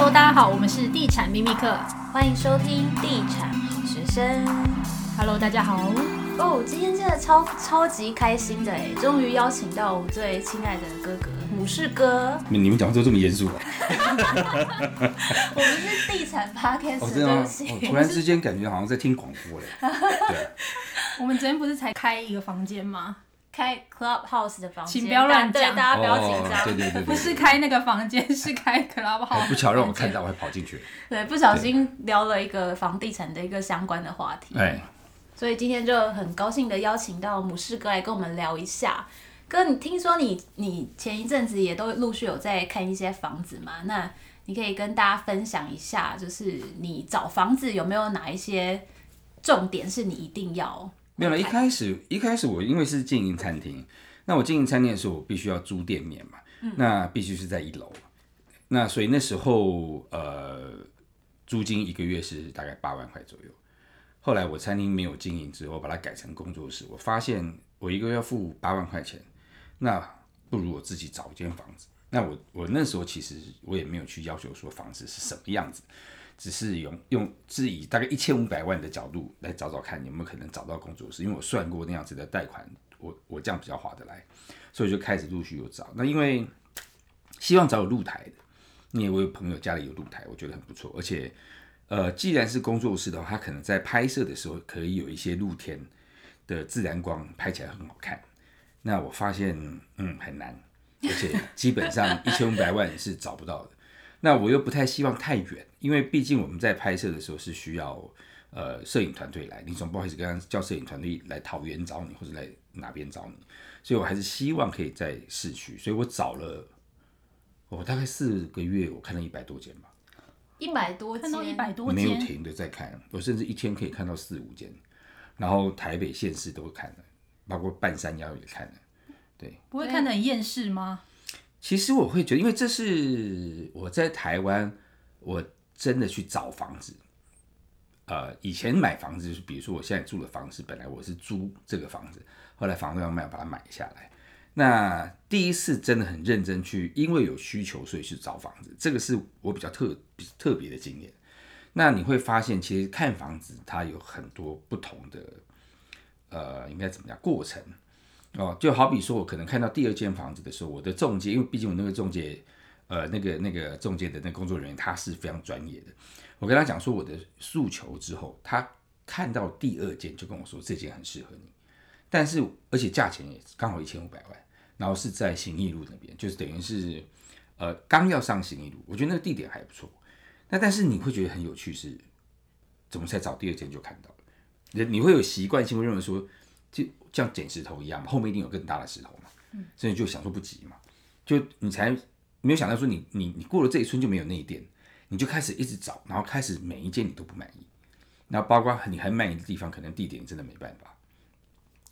Hello，大家好，我们是地产秘密客，欢迎收听地产好学生。Hello，大家好。哦，今天真的超超级开心的哎，终于邀请到我最亲爱的哥哥武士哥。你们讲话都这么严肃啊？我们是地产 Podcast，哦，真的吗？哦，突然之间感觉好像在听广播嘞。对。我们昨天不是才开一个房间吗？开 Clubhouse 的房间，请不要乱讲，对大家不要紧张。哦、对，对，对对对，不是开那个房间，是开 Clubhouse。不巧让我看到，我还跑进去。对，不小心聊了一个房地产的一个相关的话题。哎，所以今天就很高兴的邀请到母士哥来跟我们聊一下。哥，你听说你你前一阵子也都陆续有在看一些房子嘛？那你可以跟大家分享一下，就是你找房子有没有哪一些重点是你一定要？没有了，一开始一开始我因为是经营餐厅，那我经营餐厅的时候，我必须要租店面嘛，嗯、那必须是在一楼，那所以那时候呃租金一个月是大概八万块左右。后来我餐厅没有经营之后，把它改成工作室，我发现我一个月要付八万块钱，那不如我自己找一间房子。那我我那时候其实我也没有去要求说房子是什么样子。只是用用自己大概一千五百万的角度来找找看有没有可能找到工作室，因为我算过那样子的贷款，我我这样比较划得来，所以就开始陆续有找。那因为希望找有露台的，因为我有朋友家里有露台，我觉得很不错。而且，呃，既然是工作室的话，他可能在拍摄的时候可以有一些露天的自然光，拍起来很好看。那我发现，嗯，很难，而且基本上一千五百万是找不到的。那我又不太希望太远，因为毕竟我们在拍摄的时候是需要呃摄影团队来，你总不好意思跟他叫摄影团队来桃园找你或者来哪边找你，所以我还是希望可以在市区，所以我找了我大概四个月，我看了一百多间吧，一百多间，一百多间，没有停的在看，我甚至一天可以看到四五间，然后台北县市都看了，包括半山腰也看了，对，不会看得很厌世吗？其实我会觉得，因为这是我在台湾，我真的去找房子。呃，以前买房子就是，比如说我现在住的房子，本来我是租这个房子，后来房东要卖，把它买下来。那第一次真的很认真去，因为有需求，所以去找房子，这个是我比较特特别的经验。那你会发现，其实看房子它有很多不同的，呃，应该怎么样过程。哦，就好比说，我可能看到第二间房子的时候，我的中介，因为毕竟我那个中介，呃，那个那个中介的那个工作人员他是非常专业的。我跟他讲说我的诉求之后，他看到第二间就跟我说这间很适合你，但是而且价钱也刚好一千五百万，然后是在行义路那边，就是等于是呃刚要上行义路，我觉得那个地点还不错。那但是你会觉得很有趣是，怎么才找第二间就看到了？你你会有习惯性会认为说。就像捡石头一样，后面一定有更大的石头嘛，嗯，所以就想说不急嘛，就你才没有想到说你你你过了这一村就没有那一店，你就开始一直找，然后开始每一间你都不满意，然后包括你很满意的地方，可能地点真的没办法，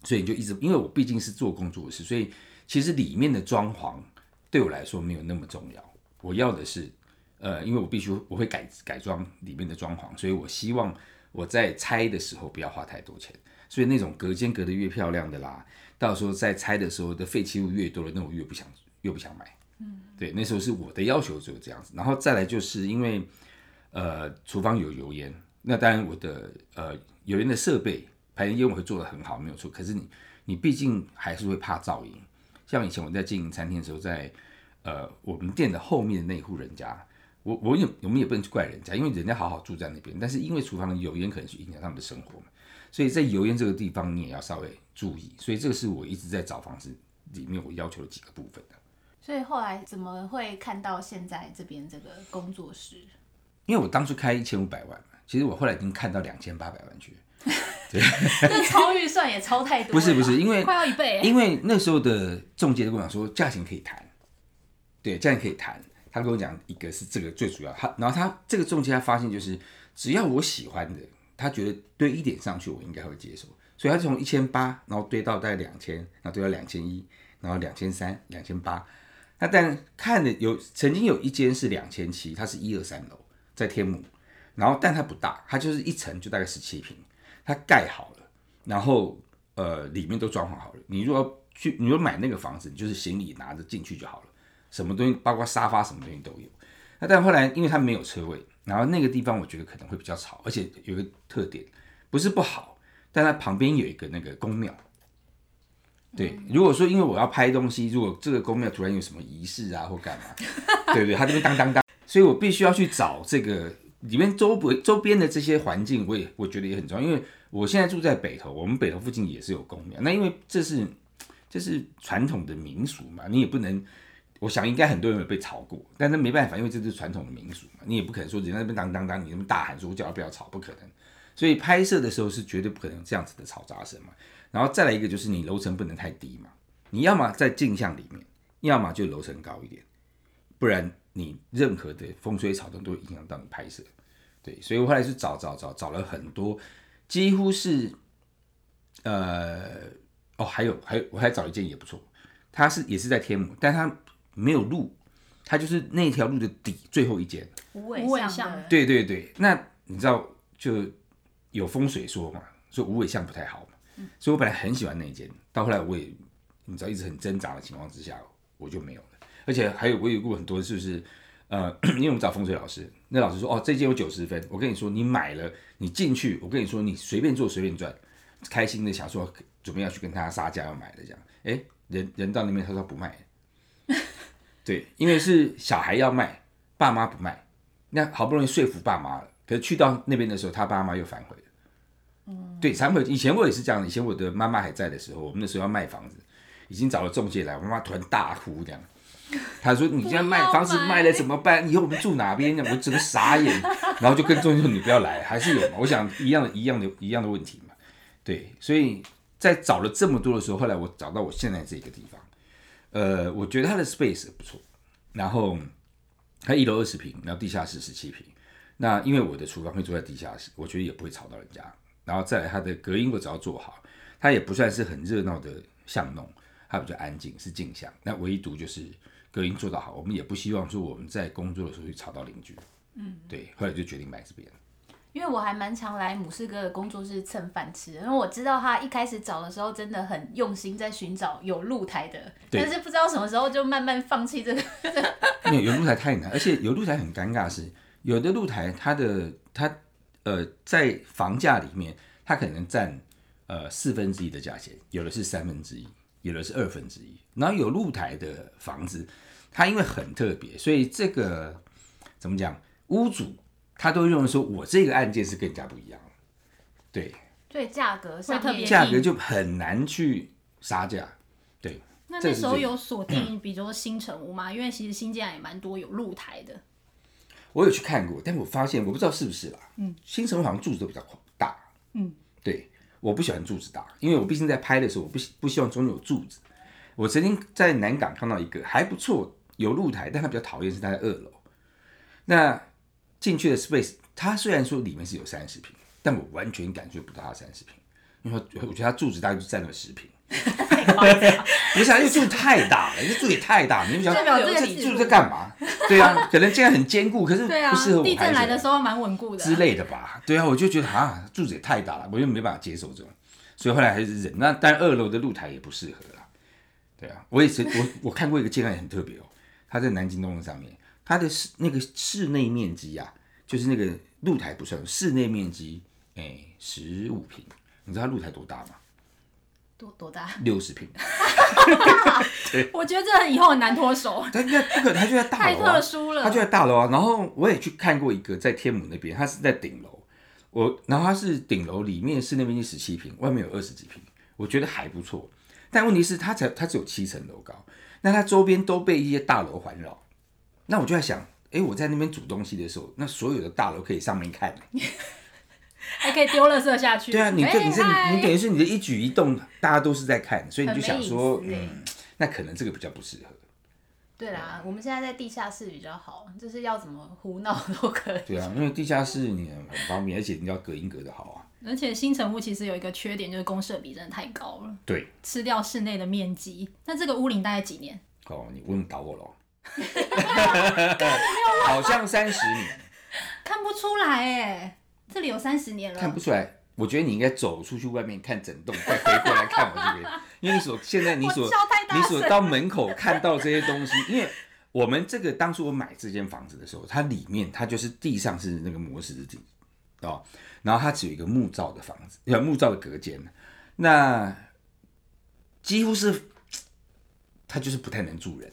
所以你就一直，因为我毕竟是做工作室，所以其实里面的装潢对我来说没有那么重要，我要的是，呃，因为我必须我会改改装里面的装潢，所以我希望我在拆的时候不要花太多钱。所以那种隔间隔得越漂亮的啦，到时候在拆的时候的废弃物越多的，那我越不想越不想买。嗯，对，那时候是我的要求就是这样子。然后再来就是因为，呃，厨房有油烟，那当然我的呃油烟的设备排烟我会做得很好，没有错。可是你你毕竟还是会怕噪音。像以前我在经营餐厅的时候，在呃我们店的后面的那户人家，我我也我们也不能去怪人家，因为人家好好住在那边，但是因为厨房的油烟可能去影响他们的生活嘛。所以在油烟这个地方，你也要稍微注意。所以这个是我一直在找房子里面我要求的几个部分的。所以后来怎么会看到现在这边这个工作室？因为我当初开一千五百万嘛，其实我后来已经看到两千八百万去。对，那超预算也超太多。不是不是，因为快要一倍。因为那时候的中介都跟我讲说，价钱可以谈。对，价钱可以谈。他跟我讲，一个是这个最主要，他然后他这个中介他发现就是，只要我喜欢的。他觉得堆一点上去，我应该会接受，所以他从一千八，然后堆到大概两千，然后堆到两千一，然后两千三、两千八。那但看的有曾经有一间是两千七，它是一二三楼，在天母，然后但它不大，它就是一层就大概十七平，它盖好了，然后呃里面都装潢好了。你如果去，你如果买那个房子，你就是行李拿着进去就好了，什么东西包括沙发什么东西都有。那但后来因为它没有车位，然后那个地方我觉得可能会比较吵，而且有个特点，不是不好，但它旁边有一个那个宫庙。对，如果说因为我要拍东西，如果这个宫庙突然有什么仪式啊或干嘛，对不对？它这边当当当，所以我必须要去找这个里面周围周边的这些环境，我也我觉得也很重要，因为我现在住在北头，我们北头附近也是有宫庙，那因为这是这是传统的民俗嘛，你也不能，我想应该很多人有被吵过，但是没办法，因为这是传统的民俗嘛，你也不可能说人家那边当当当，你那么大喊说叫他不要吵，不可能，所以拍摄的时候是绝对不可能这样子的嘈杂声嘛。然后再来一个就是你楼层不能太低嘛，你要么在镜像里面，要么就楼层高一点，不然你任何的风吹草动都会影响到你拍摄。对，所以我后来是找找找找了很多，几乎是，呃，哦，还有还有我还找一件也不错，它是也是在天母，但它没有路，它就是那条路的底最后一间。无尾巷。对对对，那你知道就有风水说嘛，说无尾巷不太好。所以，我本来很喜欢那一间，到后来我也，你知道，一直很挣扎的情况之下，我就没有了。而且还有，我有过很多，就是，呃，因为我们找风水老师，那老师说，哦，这间有九十分。我跟你说，你买了，你进去，我跟你说，你随便做，随便赚，开心的想说准备要去跟他杀价要买的这样。哎，人人到那边，他说不卖。对，因为是小孩要卖，爸妈不卖，那好不容易说服爸妈了，可是去到那边的时候，他爸妈又反悔了。嗯对，惭愧。以前我也是这样，以前我的妈妈还在的时候，我们那时候要卖房子，已经找了中介来，我妈妈突然大哭这样，他说：“你现在卖房子卖了怎么办？以后我们住哪边？”我整个傻眼，然后就跟中介说：“你不要来。”还是有嘛？我想一样的，一样的，一样的问题嘛。对，所以在找了这么多的时候，后来我找到我现在这个地方，呃，我觉得它的 space 不错，然后它一楼二十平，然后地下室十七平。那因为我的厨房会坐在地下室，我觉得也不会吵到人家。然后再来，它的隔音我只要做好，它也不算是很热闹的巷弄，它比较安静，是静巷。那唯独就是隔音做得好，我们也不希望说我们在工作的时候去吵到邻居。嗯，对，后来就决定买这边。因为我还蛮常来母士哥的工作室蹭饭吃，因为我知道他一开始找的时候真的很用心，在寻找有露台的，但是不知道什么时候就慢慢放弃这个。没有有露台太难，而且有露台很尴尬是，有的露台它的它。呃，在房价里面，它可能占呃四分之一的价钱，有的是三分之一，有的是二分之一。然后有露台的房子，它因为很特别，所以这个怎么讲？屋主他都认为说，我这个案件是更加不一样。对，对，价格上特别，价格就很难去杀价。对，那那时候有锁定，比如说新城屋吗，因为其实新建也蛮多有露台的。我有去看过，但我发现我不知道是不是啦。嗯，新成好像柱子都比较大。嗯，对，我不喜欢柱子大，因为我毕竟在拍的时候，我不不希望中间有柱子。我曾经在南港看到一个还不错，有露台，但他比较讨厌是他在二楼。那进去的 space，它虽然说里面是有三十平，但我完全感觉不到它三十平，因为我觉得它柱子大概就占了十坪。不是啊，因为柱子太大了，因为柱子也太大，你们想这柱子在干嘛？对啊，可能这样很坚固，可是不适合我。地震来的时候蛮稳固的之类的吧？对啊，我就觉得啊，柱子也太大了，我就没办法接受这种，所以后来还是忍。那但二楼的露台也不适合啦。对啊，我也是，我我看过一个建案很特别哦，它在南京东路上面，它的室那个室内面积啊，就是那个露台不算，室内面积哎十五平，你知道它露台多大吗？多多大？六十坪。对 我觉得这以后很难脱手。他应该不可能，他就在大楼啊。太特殊了。他就在大楼啊。然后我也去看过一个在天母那边，他是在顶楼。我然后他是顶楼里面室内面积十七平，外面有二十几平，我觉得还不错。但问题是，他才他只有七层楼高，那他周边都被一些大楼环绕。那我就在想，哎，我在那边煮东西的时候，那所有的大楼可以上面看。还可以丢垃圾下去。对啊，你这你这你你等于是你的一举一动，大家都是在看，所以你就想说，嗯，那可能这个比较不适合。对啦，我们现在在地下室比较好，就是要怎么胡闹都可以。对啊，因为地下室你很方便，而且你要隔音隔得好啊。而且新城屋其实有一个缺点，就是公设比真的太高了，对，吃掉室内的面积。那这个屋龄大概几年？哦，你问倒我了。好像三十年。看不出来哎。这里有三十年了，看不出来。我觉得你应该走出去外面看整栋，再回过来看我这边，因为你所现在你所 你所到门口看到这些东西，因为我们这个当初我买这间房子的时候，它里面它就是地上是那个磨石子地哦，然后它只有一个木造的房子，有木造的隔间，那几乎是它就是不太能住人，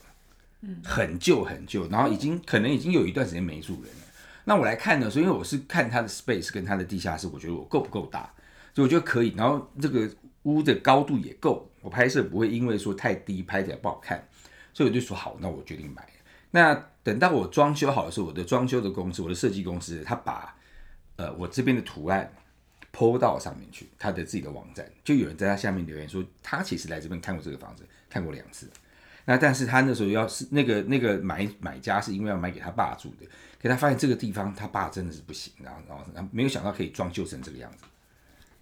很旧很旧，然后已经可能已经有一段时间没住人了。那我来看的时候，因为我是看它的 space 跟它的地下室，我觉得我够不够大，所以我觉得可以。然后这个屋的高度也够，我拍摄不会因为说太低拍起来不好看。所以我就说好，那我决定买。那等到我装修好的时候，我的装修的公司，我的设计公司，他把呃我这边的图案 po 到上面去，他的自己的网站，就有人在他下面留言说，他其实来这边看过这个房子，看过两次。那但是他那时候要是那个那个买买家是因为要买给他爸住的，可他发现这个地方他爸真的是不行，然后然后然后没有想到可以装修成这个样子。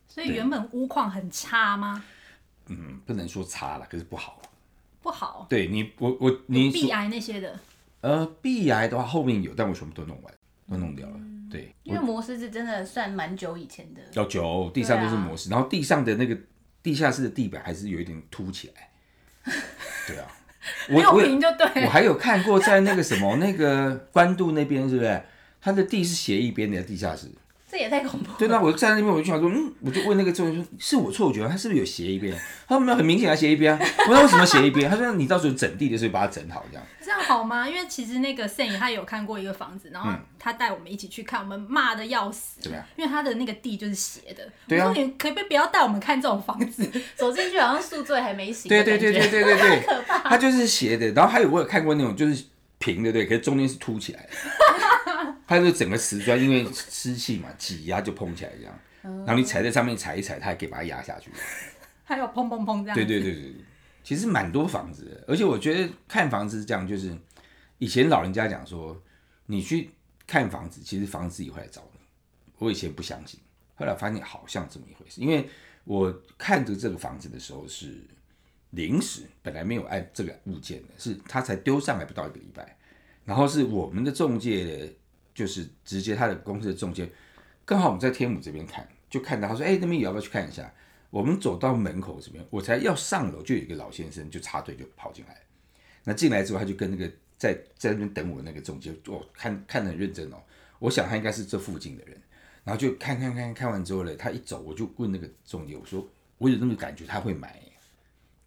所以原本屋况很差吗？嗯，不能说差了，可是不好。不好，对你，我我你壁癌那些的，呃，壁癌的话后面有，但我全部都弄完，都弄掉了。嗯、对，因为磨石是真的算蛮久以前的，要久，地上都是磨石，啊、然后地上的那个地下室的地板还是有一点凸起来。对啊，我有平就对我，我还有看过在那个什么那个官渡那边，是不是？它的地是斜一边的地下室。这也太恐怖了。对，那我站在那边，我就想说，嗯，我就问那个中介说，是我错觉，他是不是有斜一边？他说没有，很明显他斜一边啊。我说为什么斜一边？他说你到时候整地的时候把它整好，这样。这样好吗？因为其实那个 Sam 他有看过一个房子，然后他带我们一起去看，我们骂的要死。对啊。因为他的那个地就是斜的。对啊。我说你可不可以不要带我们看这种房子？走进去好像宿醉还没醒。对对对对对对对。可怕。他就是斜的，然后还有我有看过那种就是平的，对，可是中间是凸起来的。它就整个瓷砖，因为湿气嘛，挤压就碰起来这样。然后你踩在上面踩一踩，它还可以把它压下去。还有砰砰砰这样。对对对对，其实蛮多房子的，而且我觉得看房子是这样，就是以前老人家讲说，你去看房子，其实房子也会来找你。我以前不相信，后来发现好像这么一回事。因为我看着这个房子的时候是临时，本来没有按这个物件的，是他才丢上来不到一个礼拜，然后是我们的中介的。就是直接他的公司的中介，刚好我们在天母这边看，就看到他说：“哎、欸，那边也要不要去看一下？”我们走到门口这边，我才要上楼，就有一个老先生就插队就跑进来。那进来之后，他就跟那个在在那边等我的那个中介，哦，看看得很认真哦。我想他应该是这附近的人，然后就看看看看完之后呢，他一走，我就问那个中介，我说：“我有那个感觉他会买，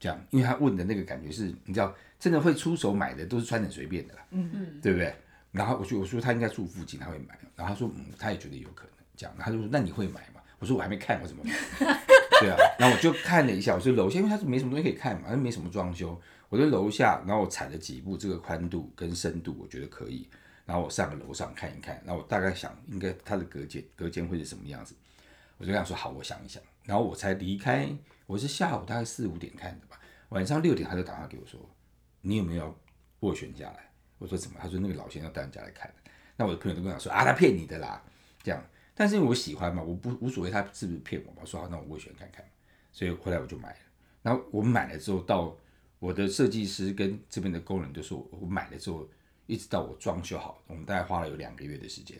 这样，因为他问的那个感觉是，你知道，真的会出手买的都是穿得很随便的啦，嗯嗯，对不对？”然后我就我说他应该住附近，他会买。然后他说嗯，他也觉得有可能这样。他就说那你会买吗？我说我还没看，我怎么买？对啊。然后我就看了一下，我说楼下，因为他是没什么东西可以看嘛，他没什么装修。我在楼下，然后我踩了几步，这个宽度跟深度我觉得可以。然后我上个楼上看一看，然后我大概想应该他的隔间隔间会是什么样子。我就跟他说好，我想一想。然后我才离开。我是下午大概四五点看的吧，晚上六点他就打电话给我说，你有没有斡旋下来？我说怎么？他说那个老先生带人家来看，那我的朋友都跟我说啊，他骗你的啦，这样。但是因为我喜欢嘛，我不无所谓他是不是骗我嘛。我说好，那我斡旋看看。所以后来我就买了。然后我买了之后，到我的设计师跟这边的工人都说，我买了之后，一直到我装修好，我们大概花了有两个月的时间，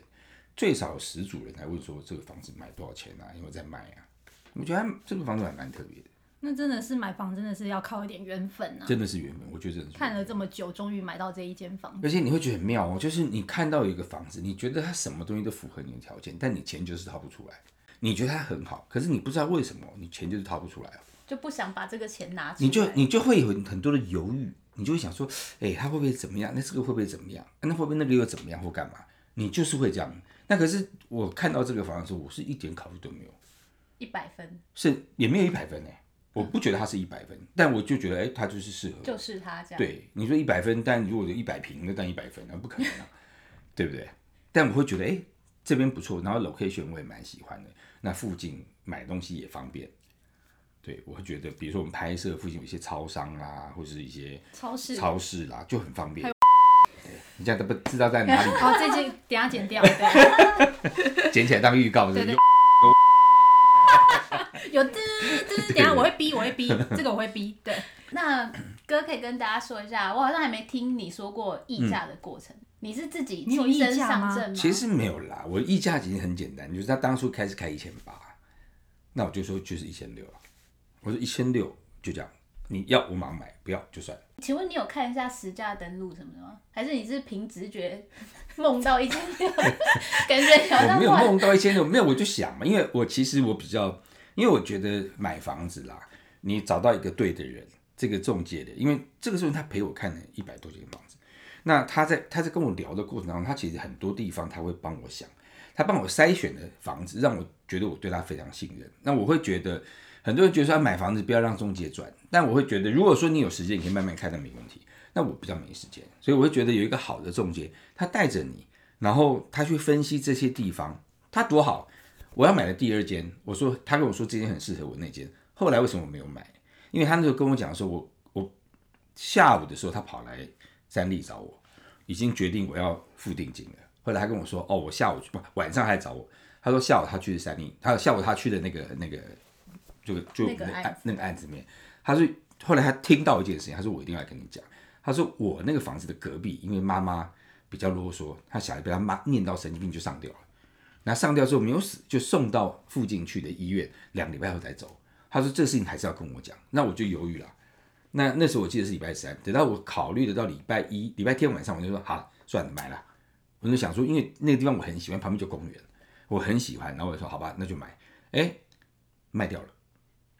最少有十组人来问说这个房子买多少钱啊？因为我在卖啊。我觉得这个房子还蛮特别的。那真的是买房，真的是要靠一点缘分啊！真的是缘分，我觉得真的是看了这么久，终于买到这一间房子。而且你会觉得很妙哦，就是你看到一个房子，你觉得它什么东西都符合你的条件，但你钱就是掏不出来。你觉得它很好，可是你不知道为什么你钱就是掏不出来哦，就不想把这个钱拿出来。你就你就会有很多的犹豫，你就会想说，哎，它会不会怎么样？那这个会不会怎么样？那会不会那个又怎么样或干嘛？你就是会这样。那可是我看到这个房子的时候，我是一点考虑都没有，一百分是也没有一百分呢。我不觉得它是一百分，但我就觉得，哎、欸，它就是适合，就是它这样。对，你说一百分，但如果有一百平，那当一百分，那不可能啊，对不对？但我会觉得，哎、欸，这边不错，然后 location 我也蛮喜欢的，那附近买东西也方便。对，我会觉得，比如说我们拍摄附近有一些超商啦，或者是一些超市超市啦，就很方便。对，你这样都不知道在哪里。好，这件等下剪掉，对，剪起来当预告，对不对？有的，就 是等下我会逼，我会逼，这个我会逼。对，那哥可以跟大家说一下，我好像还没听你说过议价的过程。嗯、你是自己亲身上阵吗？其实没有啦，我议价其实很简单，就是他当初开始开一千八，那我就说就是一千六了，我说一千六就这样。你要我马上买，不要就算了。请问你有看一下实价登录什么的吗？还是你是凭直觉 梦到一千六？感觉我没有梦到一千六，没有我就想嘛，因为我其实我比较，因为我觉得买房子啦，你找到一个对的人，这个中介的，因为这个时候他陪我看了一百多间房子，那他在他在跟我聊的过程当中，他其实很多地方他会帮我想，他帮我筛选的房子，让我觉得我对他非常信任。那我会觉得。很多人觉得说买房子不要让中介赚，但我会觉得，如果说你有时间，你可以慢慢看，那没问题。那我比较没时间，所以我会觉得有一个好的中介，他带着你，然后他去分析这些地方，他多好。我要买的第二间，我说他跟我说这间很适合我那间，后来为什么我没有买？因为他那时候跟我讲说，我我下午的时候他跑来三立找我，已经决定我要付定金了。后来他跟我说，哦，我下午不晚上还找我，他说下午他去的三立，他下午他去的那个那个。就就那个案那个案子面，他说后来他听到一件事情，他说我一定要跟你讲。他说我那个房子的隔壁，因为妈妈比较啰嗦，他小孩被他妈念到神经病就上吊了。那上吊之后没有死，就送到附近去的医院，两个礼拜后才走。他说这个事情还是要跟我讲，那我就犹豫了。那那时候我记得是礼拜三，等到我考虑得到礼拜一、礼拜天晚上，我就说好算了，买了。我就想说，因为那个地方我很喜欢，旁边就公园，我很喜欢，然后我就说好吧，那就买。哎，卖掉了。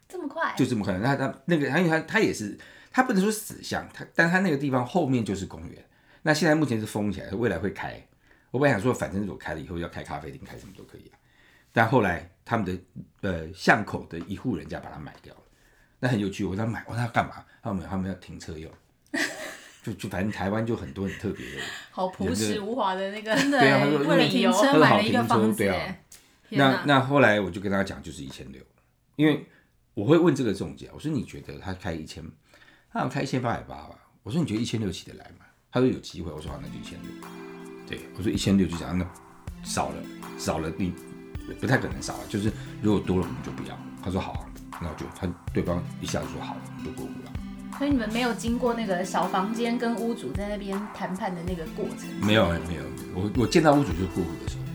这么快？就这么快？那他那个，因为他他也是，他不能说死巷，他但他那个地方后面就是公园。那现在目前是封起来，未来会开。我本来想说，反正如果开了以后要开咖啡厅，开什么都可以啊。但后来他们的呃巷口的一户人家把它买掉了。那很有趣，我说买，我说他干嘛？他们他们要停车用。就就反正台湾就很多很特别的，好朴实无华的那个，对啊，他说 为了停车买了一个房子。对啊，那那后来我就跟他讲，就是一千六，因为。我会问这个中介，我说你觉得他开一千，他好像开一千八百八吧？我说你觉得一千六起得来吗？他说有机会。我说好，那就一千六。对，我说一千六就讲那少了，少了你不太可能少了，就是如果多了我们就不要。他说好啊，那我就他对方一下子说好，就过户了。所以你们没有经过那个小房间跟屋主在那边谈判的那个过程？没有没有，我我见到屋主就过户的时候。